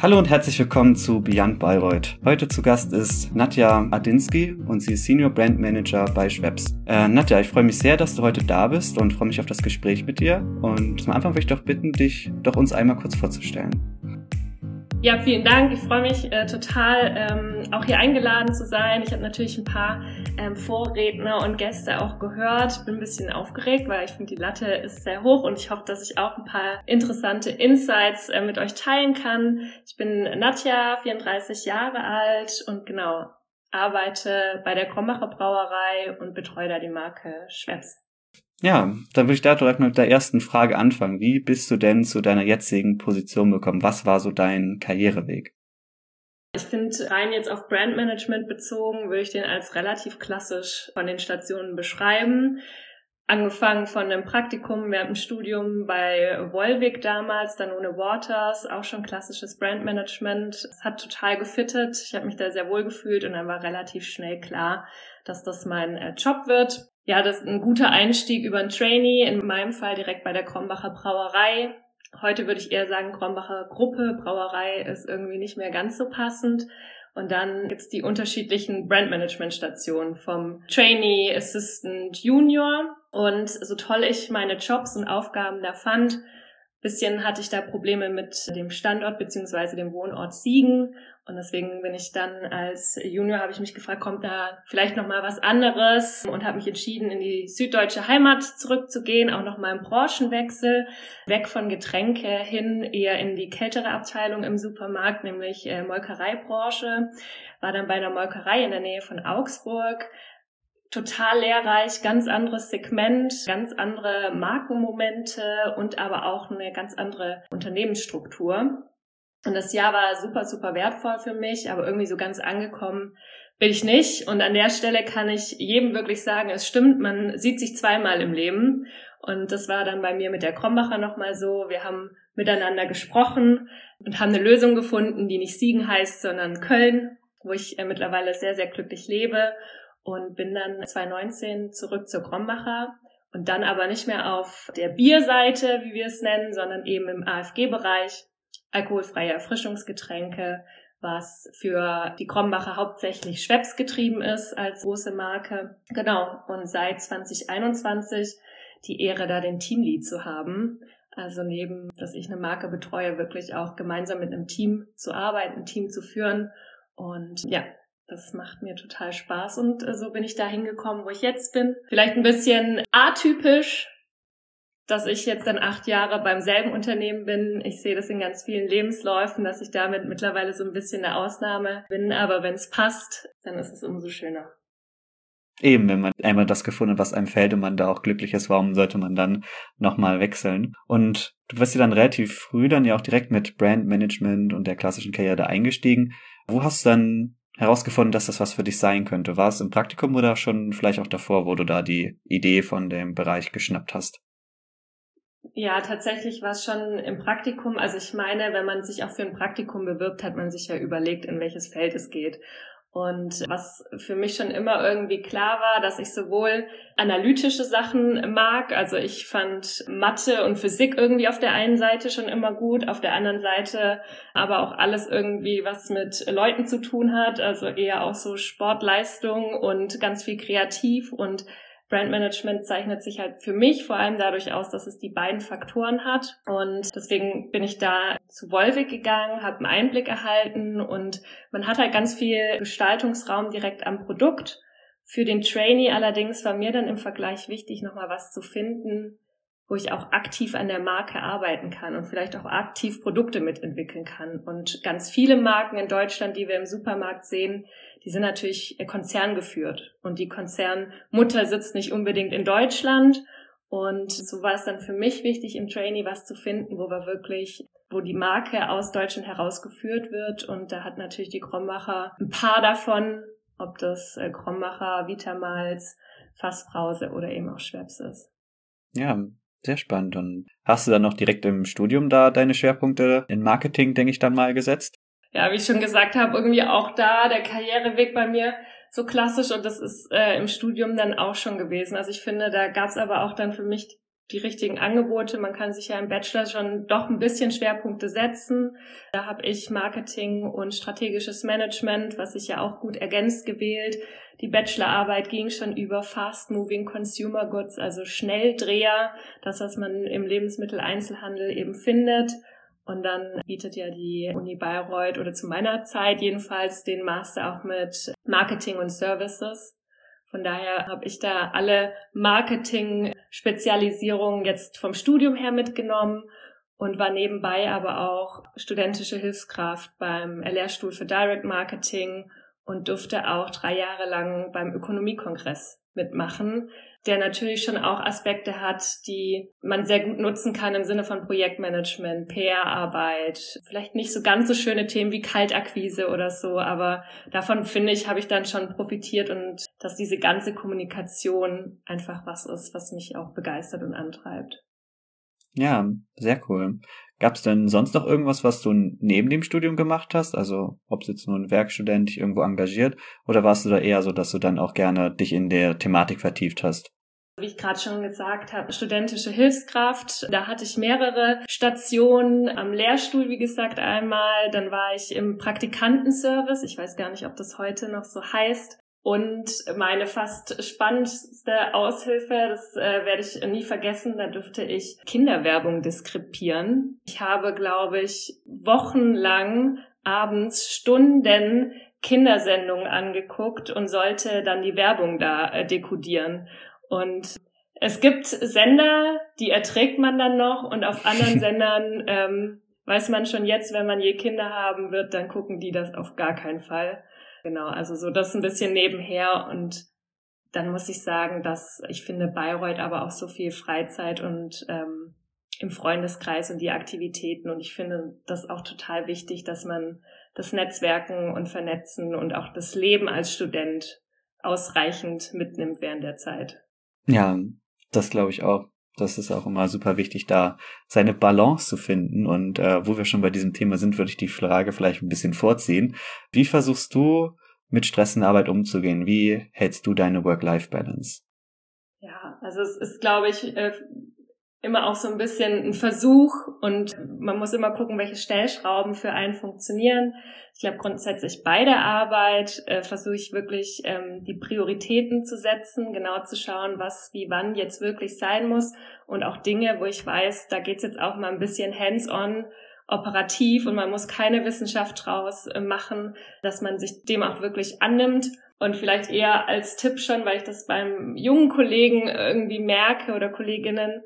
Hallo und herzlich willkommen zu Beyond Bayreuth. Heute zu Gast ist Nadja Adinsky und sie ist Senior Brand Manager bei Schweppes. Äh, Nadja, ich freue mich sehr, dass du heute da bist und freue mich auf das Gespräch mit dir. Und zum Anfang möchte ich doch bitten, dich doch uns einmal kurz vorzustellen. Ja, vielen Dank. Ich freue mich äh, total, ähm, auch hier eingeladen zu sein. Ich habe natürlich ein paar ähm, Vorredner und Gäste auch gehört. Bin ein bisschen aufgeregt, weil ich finde, die Latte ist sehr hoch und ich hoffe, dass ich auch ein paar interessante Insights äh, mit euch teilen kann. Ich bin Nadja, 34 Jahre alt und genau arbeite bei der Krombacher Brauerei und betreue da die Marke Schweppes. Ja, dann würde ich da direkt mit der ersten Frage anfangen. Wie bist du denn zu deiner jetzigen Position gekommen? Was war so dein Karriereweg? Ich finde, rein jetzt auf Brandmanagement bezogen, würde ich den als relativ klassisch von den Stationen beschreiben. Angefangen von einem Praktikum während dem Studium bei Volvic damals, dann ohne Waters, auch schon klassisches Brandmanagement. Es hat total gefittet. Ich habe mich da sehr wohl gefühlt und dann war relativ schnell klar, dass das mein äh, Job wird ja, das ist ein guter Einstieg über ein Trainee, in meinem Fall direkt bei der Krombacher Brauerei. Heute würde ich eher sagen, Krombacher Gruppe, Brauerei ist irgendwie nicht mehr ganz so passend. Und dann gibt's die unterschiedlichen Brandmanagement-Stationen vom Trainee, Assistant, Junior. Und so toll ich meine Jobs und Aufgaben da fand, bisschen hatte ich da Probleme mit dem Standort beziehungsweise dem Wohnort Siegen und deswegen bin ich dann als Junior habe ich mich gefragt, kommt da vielleicht noch mal was anderes? Und habe mich entschieden in die süddeutsche Heimat zurückzugehen, auch noch mal im Branchenwechsel, weg von Getränke hin eher in die kältere Abteilung im Supermarkt, nämlich äh, Molkereibranche, war dann bei einer Molkerei in der Nähe von Augsburg, total lehrreich, ganz anderes Segment, ganz andere Markenmomente und aber auch eine ganz andere Unternehmensstruktur. Und das Jahr war super, super wertvoll für mich, aber irgendwie so ganz angekommen bin ich nicht. Und an der Stelle kann ich jedem wirklich sagen, es stimmt, man sieht sich zweimal im Leben. Und das war dann bei mir mit der Krombacher nochmal so. Wir haben miteinander gesprochen und haben eine Lösung gefunden, die nicht Siegen heißt, sondern Köln, wo ich äh, mittlerweile sehr, sehr glücklich lebe und bin dann 2019 zurück zur Krombacher und dann aber nicht mehr auf der Bierseite, wie wir es nennen, sondern eben im AFG-Bereich, alkoholfreie Erfrischungsgetränke, was für die Krombacher hauptsächlich Schweppes getrieben ist als große Marke. Genau. Und seit 2021 die Ehre, da den Teamlead zu haben. Also neben, dass ich eine Marke betreue, wirklich auch gemeinsam mit einem Team zu arbeiten, ein Team zu führen. Und ja, das macht mir total Spaß und äh, so bin ich da hingekommen, wo ich jetzt bin. Vielleicht ein bisschen atypisch, dass ich jetzt dann acht Jahre beim selben Unternehmen bin. Ich sehe das in ganz vielen Lebensläufen, dass ich damit mittlerweile so ein bisschen eine Ausnahme bin. Aber wenn es passt, dann ist es umso schöner. Eben, wenn man einmal das gefunden hat, was einem fällt und man da auch glücklich ist, warum sollte man dann nochmal wechseln? Und du wirst ja dann relativ früh dann ja auch direkt mit Brandmanagement und der klassischen Karriere eingestiegen. Wo hast du dann herausgefunden, dass das was für dich sein könnte? War es im Praktikum oder schon vielleicht auch davor, wo du da die Idee von dem Bereich geschnappt hast? Ja, tatsächlich war es schon im Praktikum. Also ich meine, wenn man sich auch für ein Praktikum bewirbt, hat man sich ja überlegt, in welches Feld es geht. Und was für mich schon immer irgendwie klar war, dass ich sowohl analytische Sachen mag, also ich fand Mathe und Physik irgendwie auf der einen Seite schon immer gut, auf der anderen Seite aber auch alles irgendwie, was mit Leuten zu tun hat, also eher auch so Sportleistung und ganz viel kreativ und Brandmanagement zeichnet sich halt für mich vor allem dadurch aus, dass es die beiden Faktoren hat. Und deswegen bin ich da zu Wolwig gegangen, habe einen Einblick erhalten und man hat halt ganz viel Gestaltungsraum direkt am Produkt. Für den Trainee allerdings war mir dann im Vergleich wichtig, nochmal was zu finden, wo ich auch aktiv an der Marke arbeiten kann und vielleicht auch aktiv Produkte mitentwickeln kann. Und ganz viele Marken in Deutschland, die wir im Supermarkt sehen, die sind natürlich konzerngeführt. Und die Konzernmutter sitzt nicht unbedingt in Deutschland. Und so war es dann für mich wichtig, im Trainee was zu finden, wo wir wirklich, wo die Marke aus Deutschland herausgeführt wird. Und da hat natürlich die Krommacher ein paar davon, ob das äh, Krommacher, Vitamals, Fassbrause oder eben auch Schweppes ist. Ja, sehr spannend. Und hast du dann noch direkt im Studium da deine Schwerpunkte in Marketing, denke ich, dann mal gesetzt? Ja, wie ich schon gesagt habe, irgendwie auch da der Karriereweg bei mir so klassisch und das ist äh, im Studium dann auch schon gewesen. Also ich finde, da gab es aber auch dann für mich die richtigen Angebote. Man kann sich ja im Bachelor schon doch ein bisschen Schwerpunkte setzen. Da habe ich Marketing und strategisches Management, was sich ja auch gut ergänzt gewählt. Die Bachelorarbeit ging schon über Fast Moving Consumer Goods, also Schnelldreher, das, was man im Lebensmitteleinzelhandel eben findet. Und dann bietet ja die Uni Bayreuth oder zu meiner Zeit jedenfalls den Master auch mit Marketing und Services. Von daher habe ich da alle Marketing-Spezialisierungen jetzt vom Studium her mitgenommen und war nebenbei aber auch studentische Hilfskraft beim Lehrstuhl für Direct Marketing und durfte auch drei Jahre lang beim Ökonomiekongress mitmachen, der natürlich schon auch Aspekte hat, die man sehr gut nutzen kann im Sinne von Projektmanagement, PR-Arbeit, vielleicht nicht so ganz so schöne Themen wie Kaltakquise oder so, aber davon finde ich, habe ich dann schon profitiert und dass diese ganze Kommunikation einfach was ist, was mich auch begeistert und antreibt. Ja, sehr cool. Gab es denn sonst noch irgendwas, was du neben dem Studium gemacht hast? Also ob es jetzt nur ein Werkstudent dich irgendwo engagiert oder warst du da eher so, dass du dann auch gerne dich in der Thematik vertieft hast? Wie ich gerade schon gesagt habe, studentische Hilfskraft. Da hatte ich mehrere Stationen am Lehrstuhl, wie gesagt, einmal. Dann war ich im Praktikantenservice. Ich weiß gar nicht, ob das heute noch so heißt. Und meine fast spannendste Aushilfe, das äh, werde ich nie vergessen, da dürfte ich Kinderwerbung diskrepieren. Ich habe, glaube ich, wochenlang abends Stunden Kindersendungen angeguckt und sollte dann die Werbung da äh, dekodieren. Und es gibt Sender, die erträgt man dann noch und auf anderen Sendern ähm, weiß man schon jetzt, wenn man je Kinder haben wird, dann gucken die das auf gar keinen Fall. Genau, also so das ein bisschen nebenher und dann muss ich sagen, dass ich finde Bayreuth aber auch so viel Freizeit und ähm, im Freundeskreis und die Aktivitäten und ich finde das auch total wichtig, dass man das Netzwerken und Vernetzen und auch das Leben als Student ausreichend mitnimmt während der Zeit. Ja, das glaube ich auch. Das ist auch immer super wichtig, da seine Balance zu finden. Und äh, wo wir schon bei diesem Thema sind, würde ich die Frage vielleicht ein bisschen vorziehen. Wie versuchst du mit Stress in der Arbeit umzugehen? Wie hältst du deine Work-Life-Balance? Ja, also es ist, glaube ich, äh, immer auch so ein bisschen ein Versuch und man muss immer gucken, welche Stellschrauben für einen funktionieren. Ich glaube grundsätzlich bei der Arbeit äh, versuche ich wirklich ähm, die Prioritäten zu setzen, genau zu schauen, was wie wann jetzt wirklich sein muss und auch Dinge, wo ich weiß, da geht's jetzt auch mal ein bisschen hands-on operativ und man muss keine Wissenschaft draus äh, machen, dass man sich dem auch wirklich annimmt und vielleicht eher als Tipp schon, weil ich das beim jungen Kollegen irgendwie merke oder Kolleginnen,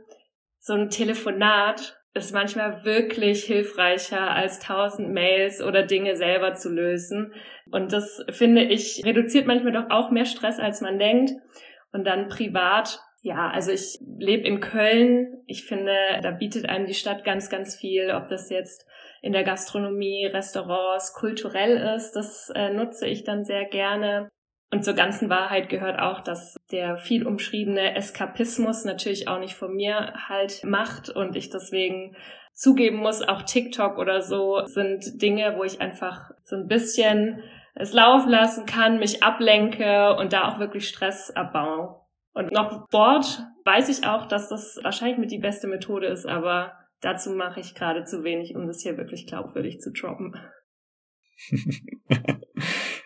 so ein Telefonat ist manchmal wirklich hilfreicher als tausend Mails oder Dinge selber zu lösen. Und das finde ich reduziert manchmal doch auch mehr Stress, als man denkt. Und dann privat, ja, also ich lebe in Köln. Ich finde, da bietet einem die Stadt ganz, ganz viel, ob das jetzt in der Gastronomie, Restaurants, kulturell ist. Das äh, nutze ich dann sehr gerne. Und zur ganzen Wahrheit gehört auch, dass der viel umschriebene Eskapismus natürlich auch nicht von mir halt macht und ich deswegen zugeben muss, auch TikTok oder so sind Dinge, wo ich einfach so ein bisschen es laufen lassen kann, mich ablenke und da auch wirklich Stress abbaue. Und noch Sport weiß ich auch, dass das wahrscheinlich mit die beste Methode ist, aber dazu mache ich gerade zu wenig, um das hier wirklich glaubwürdig zu droppen.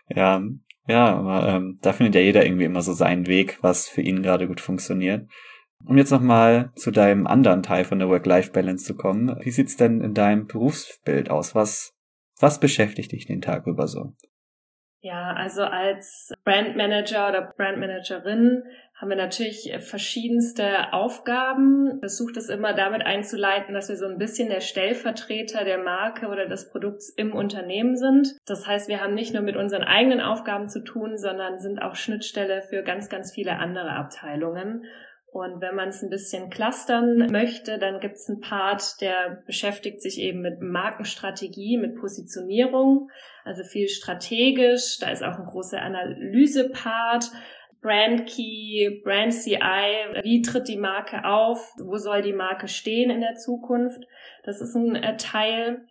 ja, ja, aber ähm, da findet ja jeder irgendwie immer so seinen Weg, was für ihn gerade gut funktioniert. Um jetzt nochmal zu deinem anderen Teil von der Work-Life-Balance zu kommen. Wie sieht's denn in deinem Berufsbild aus? Was, was beschäftigt dich den Tag über so? Ja, also als Brandmanager oder Brandmanagerin haben wir natürlich verschiedenste Aufgaben. Versucht es immer damit einzuleiten, dass wir so ein bisschen der Stellvertreter der Marke oder des Produkts im Unternehmen sind. Das heißt, wir haben nicht nur mit unseren eigenen Aufgaben zu tun, sondern sind auch Schnittstelle für ganz, ganz viele andere Abteilungen. Und wenn man es ein bisschen clustern möchte, dann gibt es einen Part, der beschäftigt sich eben mit Markenstrategie, mit Positionierung, also viel strategisch. Da ist auch ein großer Analyse-Part. Brand Key, Brand CI, wie tritt die Marke auf, wo soll die Marke stehen in der Zukunft. Das ist ein äh, Teil.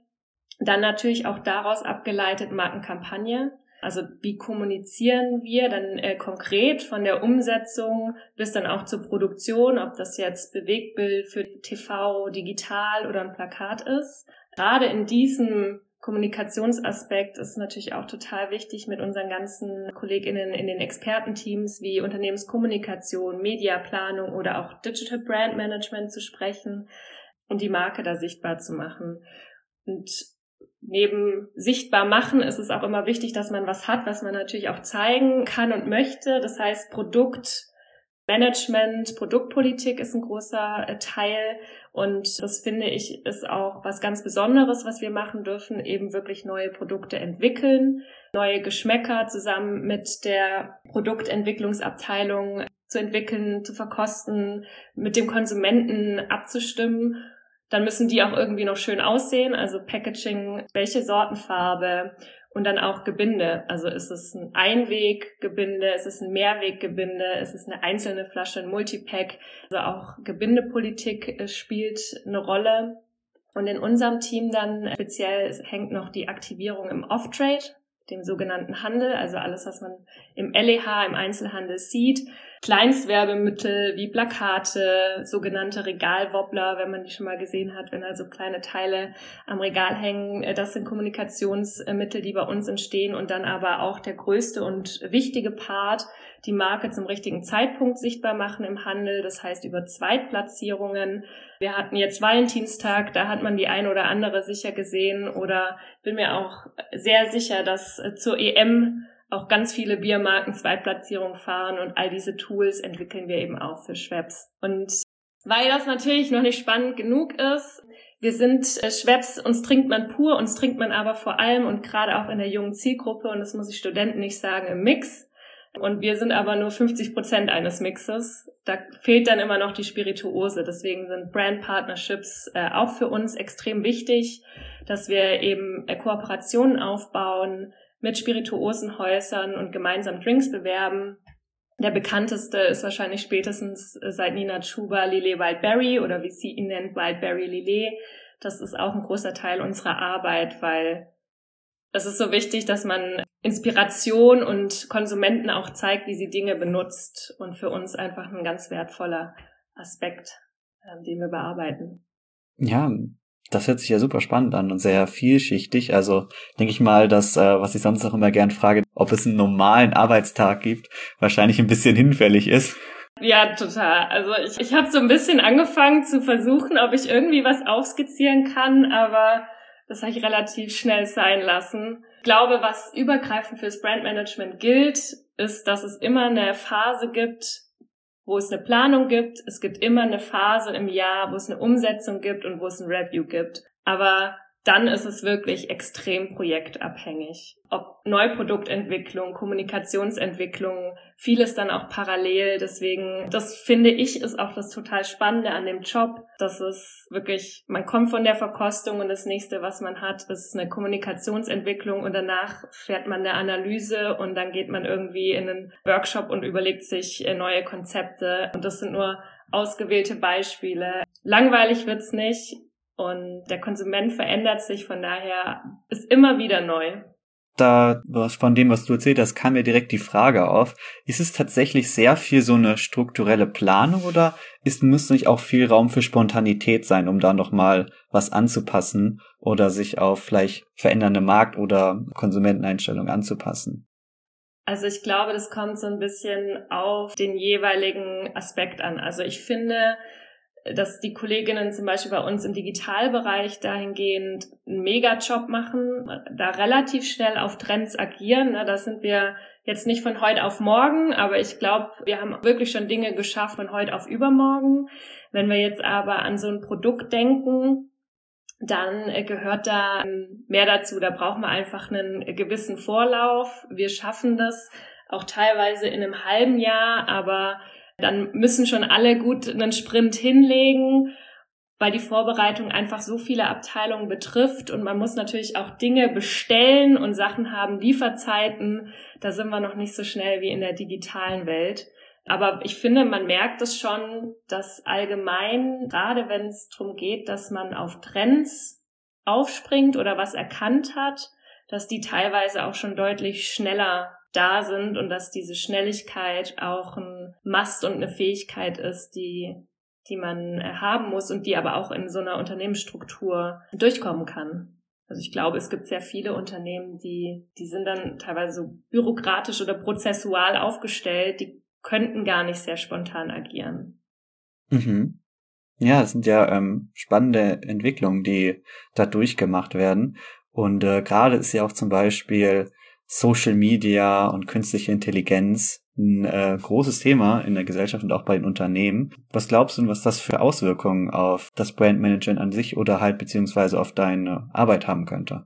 Dann natürlich auch daraus abgeleitet Markenkampagne. Also wie kommunizieren wir dann äh, konkret von der Umsetzung bis dann auch zur Produktion, ob das jetzt Bewegtbild für TV, digital oder ein Plakat ist. Gerade in diesem Kommunikationsaspekt ist natürlich auch total wichtig, mit unseren ganzen KollegInnen in den Expertenteams wie Unternehmenskommunikation, Mediaplanung oder auch Digital Brand Management zu sprechen und die Marke da sichtbar zu machen. Und neben sichtbar machen ist es auch immer wichtig, dass man was hat, was man natürlich auch zeigen kann und möchte. Das heißt, Produkt Management, Produktpolitik ist ein großer äh, Teil und das finde ich ist auch was ganz Besonderes, was wir machen dürfen, eben wirklich neue Produkte entwickeln, neue Geschmäcker zusammen mit der Produktentwicklungsabteilung zu entwickeln, zu verkosten, mit dem Konsumenten abzustimmen. Dann müssen die auch irgendwie noch schön aussehen, also Packaging, welche Sortenfarbe, und dann auch Gebinde. Also ist es ein Einweggebinde, ist es ein Mehrweggebinde, ist es eine einzelne Flasche, ein Multipack. Also auch Gebindepolitik äh, spielt eine Rolle. Und in unserem Team dann speziell hängt noch die Aktivierung im Off-Trade, dem sogenannten Handel, also alles, was man im LEH, im Einzelhandel sieht. Kleinstwerbemittel wie Plakate, sogenannte Regalwobbler, wenn man die schon mal gesehen hat, wenn also kleine Teile am Regal hängen. Äh, das sind Kommunikationsmittel, die bei uns entstehen und dann aber auch der größte und wichtige Part, die Marke zum richtigen Zeitpunkt sichtbar machen im Handel. Das heißt über Zweitplatzierungen. Wir hatten jetzt Valentinstag, da hat man die eine oder andere sicher gesehen oder bin mir auch sehr sicher, dass äh, zur EM auch ganz viele Biermarken Zweitplatzierung fahren und all diese Tools entwickeln wir eben auch für Schweppes. Und weil das natürlich noch nicht spannend genug ist, wir sind äh, Schweppes, uns trinkt man pur, uns trinkt man aber vor allem und gerade auch in der jungen Zielgruppe, und das muss ich Studenten nicht sagen, im Mix. Und wir sind aber nur 50 Prozent eines Mixes. Da fehlt dann immer noch die Spirituose. Deswegen sind Brand Partnerships äh, auch für uns extrem wichtig, dass wir eben äh, Kooperationen aufbauen, mit Spirituosenhäusern und gemeinsam Drinks bewerben. Der bekannteste ist wahrscheinlich spätestens äh, seit Nina Chuba Lillet Wildberry oder wie sie ihn nennt, Wildberry Lillet. Das ist auch ein großer Teil unserer Arbeit, weil es ist so wichtig, dass man Inspiration und Konsumenten auch zeigt, wie sie Dinge benutzt und für uns einfach ein ganz wertvoller Aspekt, äh, den wir bearbeiten. Ja, das hört sich ja super spannend an und sehr vielschichtig. Also denke ich mal, dass, äh, was ich sonst auch immer gern frage, ob es einen normalen Arbeitstag gibt, wahrscheinlich ein bisschen hinfällig ist. Ja, total. Also ich, ich habe so ein bisschen angefangen zu versuchen, ob ich irgendwie was aufskizzieren kann, aber das habe ich relativ schnell sein lassen. Ich glaube, was übergreifend fürs Brandmanagement gilt, ist, dass es immer eine Phase gibt, wo es eine Planung gibt. Es gibt immer eine Phase im Jahr, wo es eine Umsetzung gibt und wo es ein Review gibt. Aber dann ist es wirklich extrem projektabhängig. Ob Neuproduktentwicklung, Kommunikationsentwicklung, vieles dann auch parallel. Deswegen, das finde ich, ist auch das total Spannende an dem Job. Das ist wirklich, man kommt von der Verkostung und das nächste, was man hat, ist eine Kommunikationsentwicklung und danach fährt man eine Analyse und dann geht man irgendwie in einen Workshop und überlegt sich neue Konzepte. Und das sind nur ausgewählte Beispiele. Langweilig wird's nicht und der Konsument verändert sich, von daher ist immer wieder neu. Da, von dem, was du erzählt hast, kam mir direkt die Frage auf. Ist es tatsächlich sehr viel so eine strukturelle Planung oder ist, müsste nicht auch viel Raum für Spontanität sein, um da nochmal was anzupassen oder sich auf vielleicht verändernde Markt- oder Konsumenteneinstellungen anzupassen? Also ich glaube, das kommt so ein bisschen auf den jeweiligen Aspekt an. Also ich finde, dass die Kolleginnen zum Beispiel bei uns im Digitalbereich dahingehend einen Mega-Job machen, da relativ schnell auf Trends agieren. Da sind wir jetzt nicht von heute auf morgen, aber ich glaube, wir haben wirklich schon Dinge geschafft von heute auf übermorgen. Wenn wir jetzt aber an so ein Produkt denken, dann gehört da mehr dazu. Da brauchen wir einfach einen gewissen Vorlauf. Wir schaffen das auch teilweise in einem halben Jahr, aber dann müssen schon alle gut einen Sprint hinlegen, weil die Vorbereitung einfach so viele Abteilungen betrifft und man muss natürlich auch Dinge bestellen und Sachen haben, Lieferzeiten. Da sind wir noch nicht so schnell wie in der digitalen Welt. Aber ich finde, man merkt es schon, dass allgemein, gerade wenn es darum geht, dass man auf Trends aufspringt oder was erkannt hat, dass die teilweise auch schon deutlich schneller da sind und dass diese Schnelligkeit auch ein Mast und eine Fähigkeit ist, die, die man haben muss und die aber auch in so einer Unternehmensstruktur durchkommen kann. Also ich glaube, es gibt sehr viele Unternehmen, die, die sind dann teilweise so bürokratisch oder prozessual aufgestellt, die könnten gar nicht sehr spontan agieren. Mhm. Ja, es sind ja ähm, spannende Entwicklungen, die da durchgemacht werden. Und äh, gerade ist ja auch zum Beispiel Social Media und künstliche Intelligenz ein äh, großes Thema in der Gesellschaft und auch bei den Unternehmen. Was glaubst du, was das für Auswirkungen auf das Brandmanagement an sich oder halt beziehungsweise auf deine Arbeit haben könnte?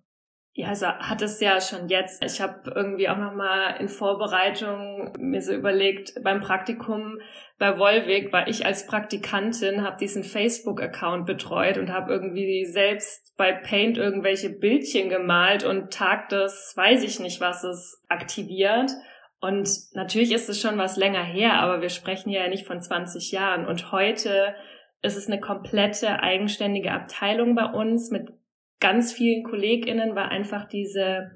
Ja, also hat es ja schon jetzt. Ich habe irgendwie auch noch mal in Vorbereitung mir so überlegt, beim Praktikum bei Volvic war ich als Praktikantin, habe diesen Facebook-Account betreut und habe irgendwie selbst bei Paint irgendwelche Bildchen gemalt und Tag des, weiß ich nicht was, es aktiviert. Und natürlich ist es schon was länger her, aber wir sprechen ja nicht von 20 Jahren. Und heute ist es eine komplette eigenständige Abteilung bei uns mit ganz vielen KollegInnen war einfach diese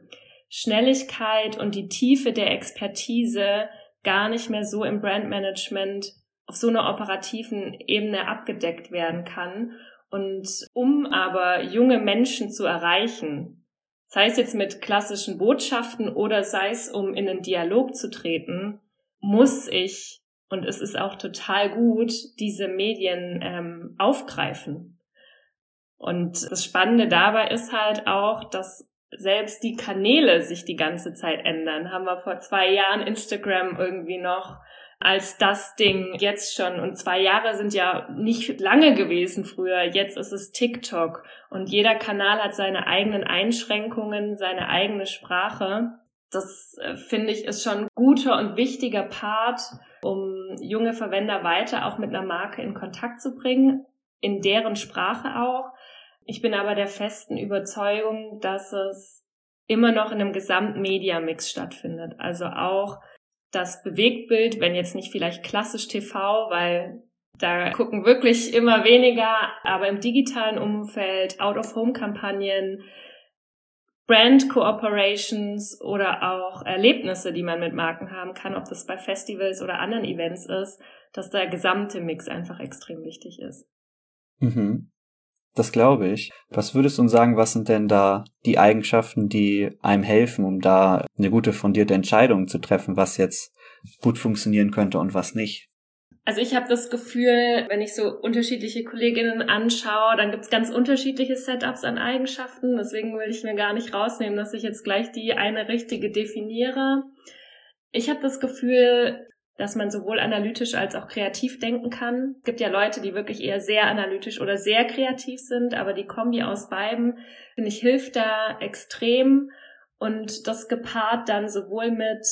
Schnelligkeit und die Tiefe der Expertise gar nicht mehr so im Brandmanagement auf so einer operativen Ebene abgedeckt werden kann. Und um aber junge Menschen zu erreichen, sei es jetzt mit klassischen Botschaften oder sei es um in einen Dialog zu treten, muss ich, und es ist auch total gut, diese Medien ähm, aufgreifen. Und das Spannende dabei ist halt auch, dass selbst die Kanäle sich die ganze Zeit ändern. Haben wir vor zwei Jahren Instagram irgendwie noch als das Ding jetzt schon. Und zwei Jahre sind ja nicht lange gewesen früher. Jetzt ist es TikTok. Und jeder Kanal hat seine eigenen Einschränkungen, seine eigene Sprache. Das äh, finde ich ist schon ein guter und wichtiger Part, um junge Verwender weiter auch mit einer Marke in Kontakt zu bringen, in deren Sprache auch. Ich bin aber der festen Überzeugung, dass es immer noch in einem gesamten Media-Mix stattfindet. Also auch das Bewegtbild, wenn jetzt nicht vielleicht klassisch TV, weil da gucken wirklich immer weniger, aber im digitalen Umfeld, Out-of-Home-Kampagnen, Brand-Cooperations oder auch Erlebnisse, die man mit Marken haben kann, ob das bei Festivals oder anderen Events ist, dass der gesamte Mix einfach extrem wichtig ist. Mhm. Das glaube ich. Was würdest du uns sagen, was sind denn da die Eigenschaften, die einem helfen, um da eine gute fundierte Entscheidung zu treffen, was jetzt gut funktionieren könnte und was nicht? Also ich habe das Gefühl, wenn ich so unterschiedliche Kolleginnen anschaue, dann gibt's ganz unterschiedliche Setups an Eigenschaften. Deswegen will ich mir gar nicht rausnehmen, dass ich jetzt gleich die eine richtige definiere. Ich habe das Gefühl, dass man sowohl analytisch als auch kreativ denken kann. Es gibt ja Leute, die wirklich eher sehr analytisch oder sehr kreativ sind, aber die Kombi aus beiden, finde ich, hilft da extrem. Und das gepaart dann sowohl mit,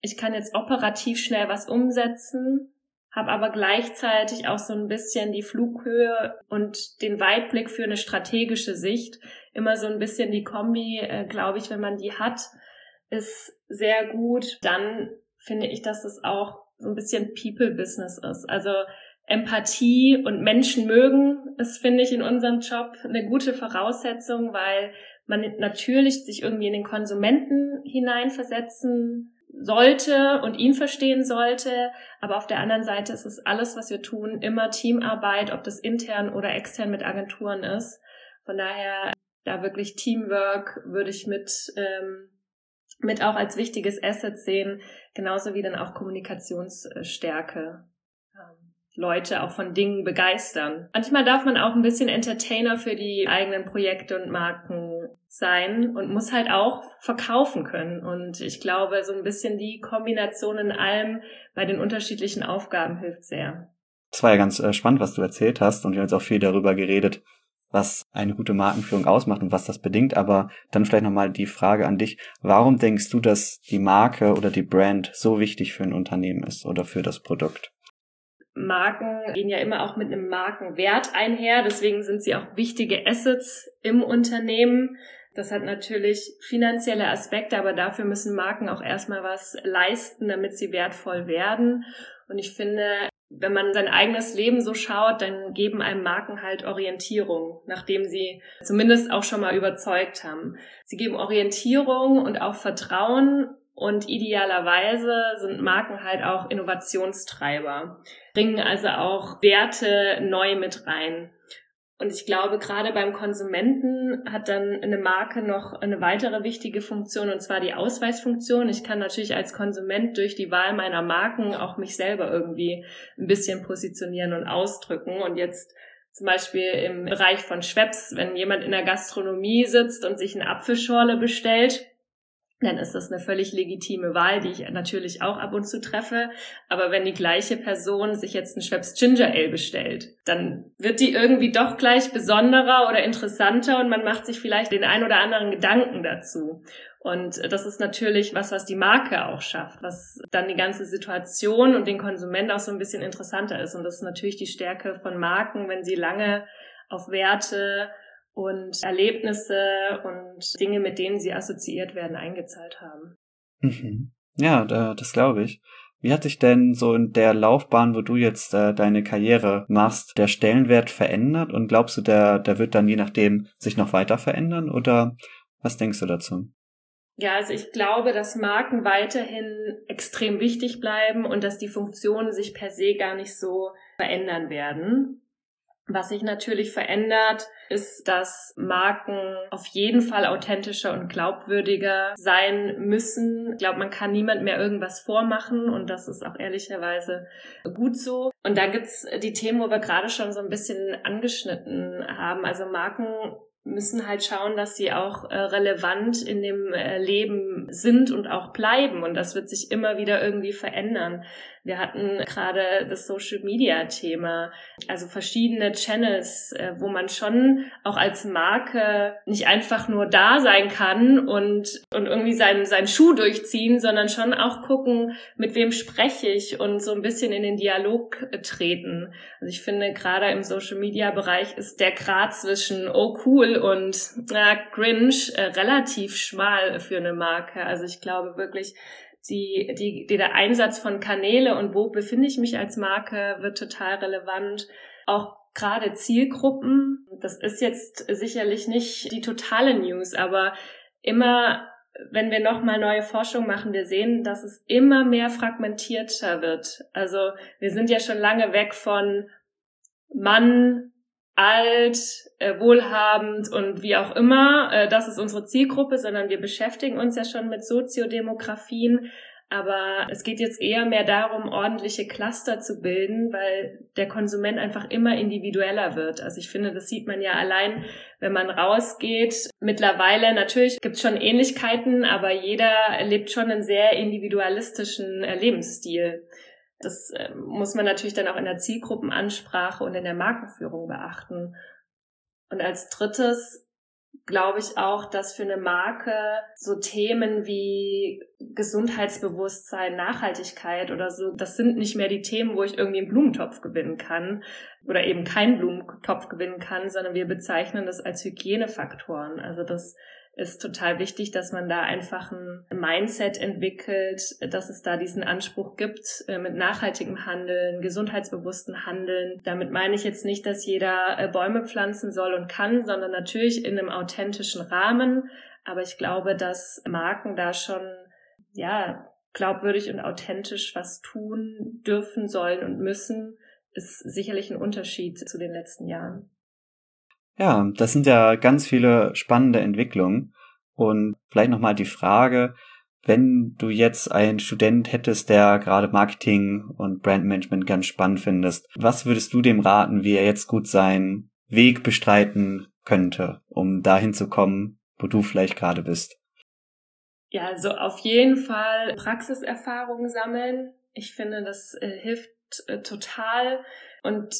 ich kann jetzt operativ schnell was umsetzen, habe aber gleichzeitig auch so ein bisschen die Flughöhe und den Weitblick für eine strategische Sicht. Immer so ein bisschen die Kombi, äh, glaube ich, wenn man die hat, ist sehr gut. Dann finde ich, dass es auch so ein bisschen People-Business ist. Also Empathie und Menschen mögen ist, finde ich, in unserem Job eine gute Voraussetzung, weil man natürlich sich irgendwie in den Konsumenten hineinversetzen sollte und ihn verstehen sollte. Aber auf der anderen Seite ist es alles, was wir tun, immer Teamarbeit, ob das intern oder extern mit Agenturen ist. Von daher da wirklich Teamwork würde ich mit ähm, mit auch als wichtiges Asset sehen, genauso wie dann auch Kommunikationsstärke. Ähm, Leute auch von Dingen begeistern. Manchmal darf man auch ein bisschen Entertainer für die eigenen Projekte und Marken sein und muss halt auch verkaufen können. Und ich glaube, so ein bisschen die Kombination in allem bei den unterschiedlichen Aufgaben hilft sehr. Das war ja ganz äh, spannend, was du erzählt hast und wir haben jetzt auch viel darüber geredet, was eine gute Markenführung ausmacht und was das bedingt. Aber dann vielleicht nochmal die Frage an dich. Warum denkst du, dass die Marke oder die Brand so wichtig für ein Unternehmen ist oder für das Produkt? Marken gehen ja immer auch mit einem Markenwert einher. Deswegen sind sie auch wichtige Assets im Unternehmen. Das hat natürlich finanzielle Aspekte, aber dafür müssen Marken auch erstmal was leisten, damit sie wertvoll werden. Und ich finde, wenn man sein eigenes Leben so schaut, dann geben einem Marken halt Orientierung, nachdem sie zumindest auch schon mal überzeugt haben. Sie geben Orientierung und auch Vertrauen und idealerweise sind Marken halt auch Innovationstreiber, bringen also auch Werte neu mit rein. Und ich glaube, gerade beim Konsumenten hat dann eine Marke noch eine weitere wichtige Funktion, und zwar die Ausweisfunktion. Ich kann natürlich als Konsument durch die Wahl meiner Marken auch mich selber irgendwie ein bisschen positionieren und ausdrücken. Und jetzt zum Beispiel im Bereich von Schweppes, wenn jemand in der Gastronomie sitzt und sich eine Apfelschorle bestellt, dann ist das eine völlig legitime Wahl, die ich natürlich auch ab und zu treffe. Aber wenn die gleiche Person sich jetzt ein Schweppes Ginger Ale bestellt, dann wird die irgendwie doch gleich besonderer oder interessanter und man macht sich vielleicht den ein oder anderen Gedanken dazu. Und das ist natürlich was, was die Marke auch schafft, was dann die ganze Situation und den Konsument auch so ein bisschen interessanter ist. Und das ist natürlich die Stärke von Marken, wenn sie lange auf Werte und Erlebnisse und Dinge, mit denen sie assoziiert werden, eingezahlt haben. Mhm. Ja, das glaube ich. Wie hat sich denn so in der Laufbahn, wo du jetzt äh, deine Karriere machst, der Stellenwert verändert? Und glaubst du, der, der wird dann je nachdem sich noch weiter verändern? Oder was denkst du dazu? Ja, also ich glaube, dass Marken weiterhin extrem wichtig bleiben und dass die Funktionen sich per se gar nicht so verändern werden. Was sich natürlich verändert, ist, dass Marken auf jeden Fall authentischer und glaubwürdiger sein müssen. Ich glaube, man kann niemand mehr irgendwas vormachen und das ist auch ehrlicherweise gut so. Und da gibt's die Themen, wo wir gerade schon so ein bisschen angeschnitten haben. Also Marken müssen halt schauen, dass sie auch äh, relevant in dem äh, Leben sind und auch bleiben. Und das wird sich immer wieder irgendwie verändern. Wir hatten gerade das Social Media Thema, also verschiedene Channels, äh, wo man schon auch als Marke nicht einfach nur da sein kann und, und irgendwie seinen, seinen Schuh durchziehen, sondern schon auch gucken, mit wem spreche ich und so ein bisschen in den Dialog treten. Also ich finde, gerade im Social Media Bereich ist der Grad zwischen oh cool und na, cringe äh, relativ schmal für eine Marke. Also ich glaube wirklich, die, die, die, der Einsatz von Kanäle und wo befinde ich mich als Marke wird total relevant. Auch gerade Zielgruppen, das ist jetzt sicherlich nicht die totale News, aber immer wenn wir nochmal neue Forschung machen, wir sehen, dass es immer mehr fragmentierter wird. Also wir sind ja schon lange weg von Mann, alt, äh, wohlhabend und wie auch immer, äh, das ist unsere Zielgruppe, sondern wir beschäftigen uns ja schon mit Soziodemografien. Aber es geht jetzt eher mehr darum, ordentliche Cluster zu bilden, weil der Konsument einfach immer individueller wird. Also ich finde, das sieht man ja allein, wenn man rausgeht. Mittlerweile natürlich gibt es schon Ähnlichkeiten, aber jeder lebt schon einen sehr individualistischen äh, Lebensstil. Das äh, muss man natürlich dann auch in der Zielgruppenansprache und in der Markenführung beachten. Und als drittes glaube ich auch, dass für eine Marke so Themen wie Gesundheitsbewusstsein, Nachhaltigkeit oder so, das sind nicht mehr die Themen, wo ich irgendwie einen Blumentopf gewinnen kann oder eben keinen Blumentopf gewinnen kann, sondern wir bezeichnen das als Hygienefaktoren. Also das ist total wichtig, dass man da einfach ein Mindset entwickelt, dass es da diesen Anspruch gibt äh, mit nachhaltigem Handeln, gesundheitsbewussten Handeln. Damit meine ich jetzt nicht, dass jeder äh, Bäume pflanzen soll und kann, sondern natürlich in einem authentischen Rahmen. Aber ich glaube, dass Marken da schon, ja, glaubwürdig und authentisch was tun dürfen, sollen und müssen, ist sicherlich ein Unterschied zu den letzten Jahren. Ja, das sind ja ganz viele spannende Entwicklungen. Und vielleicht nochmal die Frage, wenn du jetzt einen Student hättest, der gerade Marketing und Brandmanagement ganz spannend findest, was würdest du dem raten, wie er jetzt gut seinen Weg bestreiten könnte, um dahin zu kommen, wo du vielleicht gerade bist? Ja, also auf jeden Fall Praxiserfahrung sammeln. Ich finde, das äh, hilft äh, total. Und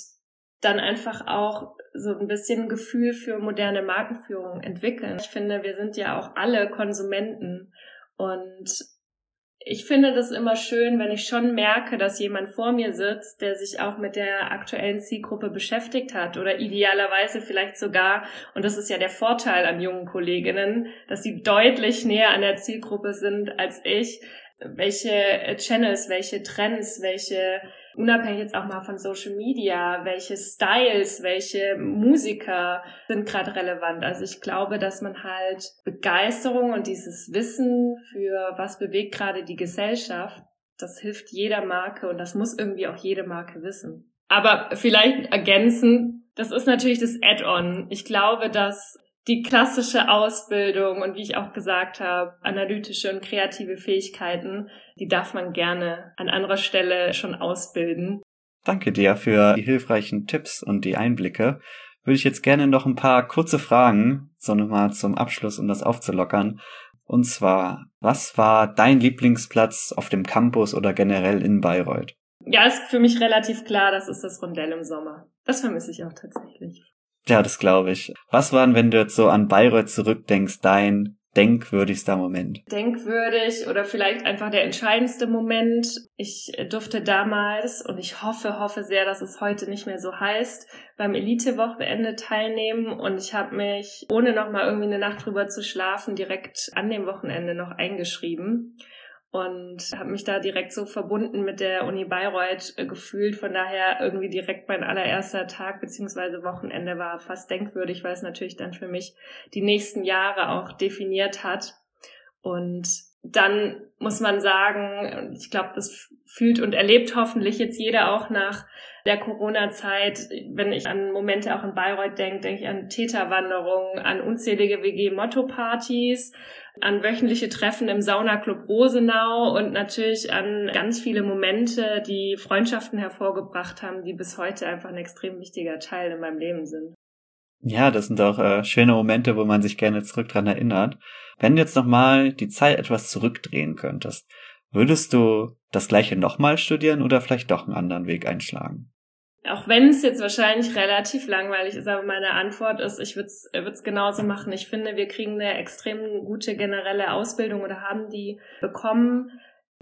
dann einfach auch so ein bisschen Gefühl für moderne Markenführung entwickeln. Ich finde, wir sind ja auch alle Konsumenten und ich finde das immer schön, wenn ich schon merke, dass jemand vor mir sitzt, der sich auch mit der aktuellen Zielgruppe beschäftigt hat oder idealerweise vielleicht sogar, und das ist ja der Vorteil an jungen Kolleginnen, dass sie deutlich näher an der Zielgruppe sind als ich, welche Channels, welche Trends, welche unabhängig jetzt auch mal von Social Media, welche Styles, welche Musiker sind gerade relevant. Also ich glaube, dass man halt Begeisterung und dieses Wissen für was bewegt gerade die Gesellschaft, das hilft jeder Marke und das muss irgendwie auch jede Marke wissen. Aber vielleicht ergänzen, das ist natürlich das Add-on. Ich glaube, dass die klassische Ausbildung und wie ich auch gesagt habe, analytische und kreative Fähigkeiten, die darf man gerne an anderer Stelle schon ausbilden. Danke dir für die hilfreichen Tipps und die Einblicke. Würde ich jetzt gerne noch ein paar kurze Fragen, so nochmal zum Abschluss, um das aufzulockern. Und zwar, was war dein Lieblingsplatz auf dem Campus oder generell in Bayreuth? Ja, ist für mich relativ klar, das ist das Rondell im Sommer. Das vermisse ich auch tatsächlich. Ja, das glaube ich. Was war denn, wenn du jetzt so an Bayreuth zurückdenkst, dein denkwürdigster Moment? Denkwürdig oder vielleicht einfach der entscheidendste Moment. Ich durfte damals und ich hoffe, hoffe sehr, dass es heute nicht mehr so heißt, beim Elite-Wochenende teilnehmen und ich habe mich, ohne nochmal irgendwie eine Nacht drüber zu schlafen, direkt an dem Wochenende noch eingeschrieben und habe mich da direkt so verbunden mit der Uni Bayreuth äh, gefühlt. Von daher irgendwie direkt mein allererster Tag beziehungsweise Wochenende war fast denkwürdig, weil es natürlich dann für mich die nächsten Jahre auch definiert hat. Und dann muss man sagen, ich glaube, das fühlt und erlebt hoffentlich jetzt jeder auch nach der Corona-Zeit. Wenn ich an Momente auch in Bayreuth denke, denke ich an Täterwanderungen, an unzählige WG-Motto-Partys, an wöchentliche Treffen im Saunaclub Rosenau und natürlich an ganz viele Momente, die Freundschaften hervorgebracht haben, die bis heute einfach ein extrem wichtiger Teil in meinem Leben sind. Ja, das sind auch äh, schöne Momente, wo man sich gerne zurück dran erinnert. Wenn du jetzt nochmal die Zeit etwas zurückdrehen könntest, würdest du das gleiche nochmal studieren oder vielleicht doch einen anderen Weg einschlagen? Auch wenn es jetzt wahrscheinlich relativ langweilig ist, aber meine Antwort ist, ich würde es genauso machen. Ich finde, wir kriegen eine extrem gute generelle Ausbildung oder haben die bekommen.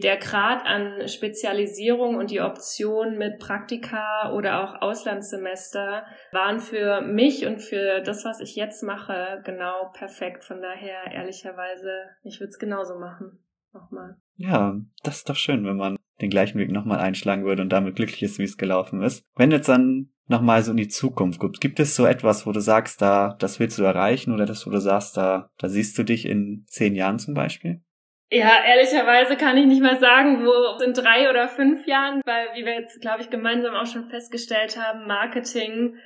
Der Grad an Spezialisierung und die Option mit Praktika oder auch Auslandssemester waren für mich und für das, was ich jetzt mache, genau perfekt. Von daher, ehrlicherweise, ich würde es genauso machen. Nochmal. Ja, das ist doch schön, wenn man den gleichen Weg nochmal einschlagen würde und damit glücklich ist, wie es gelaufen ist. Wenn jetzt dann nochmal so in die Zukunft guckst, gibt es so etwas, wo du sagst, da, das willst du erreichen oder das, wo du sagst, da, da siehst du dich in zehn Jahren zum Beispiel? Ja, ehrlicherweise kann ich nicht mal sagen, wo in drei oder fünf Jahren, weil wie wir jetzt, glaube ich, gemeinsam auch schon festgestellt haben, Marketing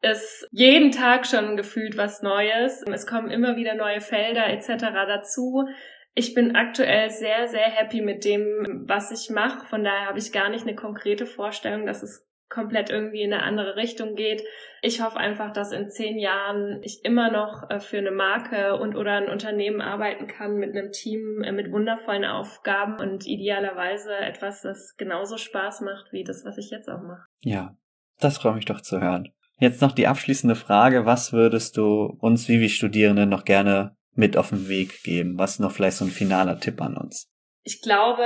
ist jeden Tag schon gefühlt was Neues. Es kommen immer wieder neue Felder etc. dazu. Ich bin aktuell sehr, sehr happy mit dem, was ich mache. Von daher habe ich gar nicht eine konkrete Vorstellung, dass es komplett irgendwie in eine andere Richtung geht. Ich hoffe einfach, dass in zehn Jahren ich immer noch äh, für eine Marke und oder ein Unternehmen arbeiten kann mit einem Team äh, mit wundervollen Aufgaben und idealerweise etwas, das genauso Spaß macht wie das, was ich jetzt auch mache. Ja, das freut mich doch zu hören. Jetzt noch die abschließende Frage. Was würdest du uns Vivi-Studierenden noch gerne mit auf den Weg geben? Was noch vielleicht so ein finaler Tipp an uns? Ich glaube,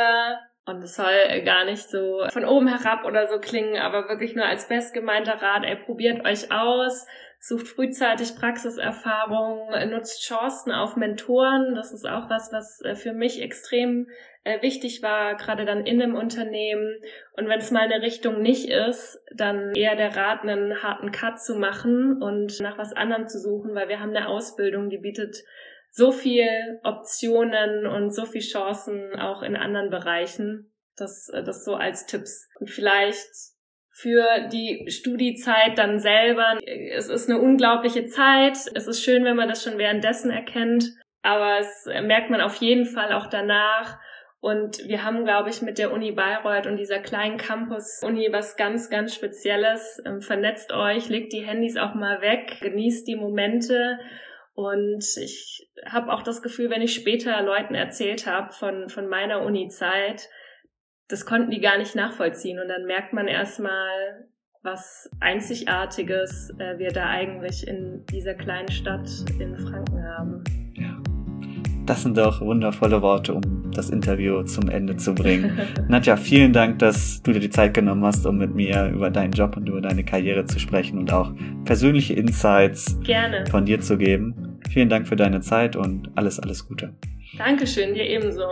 und es soll gar nicht so von oben herab oder so klingen, aber wirklich nur als bestgemeinter Rat, ey, probiert euch aus, sucht frühzeitig Praxiserfahrung, nutzt Chancen auf Mentoren. Das ist auch was, was äh, für mich extrem äh, wichtig war, gerade dann in einem Unternehmen. Und wenn es mal eine Richtung nicht ist, dann eher der Rat, einen harten Cut zu machen und nach was anderem zu suchen, weil wir haben eine Ausbildung, die bietet so viel Optionen und so viel Chancen auch in anderen Bereichen. Das, äh, das so als Tipps. Und vielleicht für die Studiezeit dann selber. Es ist eine unglaubliche Zeit. Es ist schön, wenn man das schon währenddessen erkennt. Aber es merkt man auf jeden Fall auch danach. Und wir haben, glaube ich, mit der Uni Bayreuth und dieser kleinen Campus-Uni was ganz, ganz Spezielles. Ähm, vernetzt euch, legt die Handys auch mal weg, genießt die Momente und ich habe auch das Gefühl, wenn ich später Leuten erzählt habe von, von meiner Uni-Zeit, das konnten die gar nicht nachvollziehen. Und dann merkt man erstmal, was Einzigartiges äh, wir da eigentlich in dieser kleinen Stadt in Franken haben. Ja. Das sind doch wundervolle Worte, um das Interview zum Ende zu bringen. Nadja, vielen Dank, dass du dir die Zeit genommen hast, um mit mir über deinen Job und über deine Karriere zu sprechen und auch persönliche Insights Gerne. von dir zu geben. Vielen Dank für deine Zeit und alles, alles Gute. Dankeschön, dir ebenso.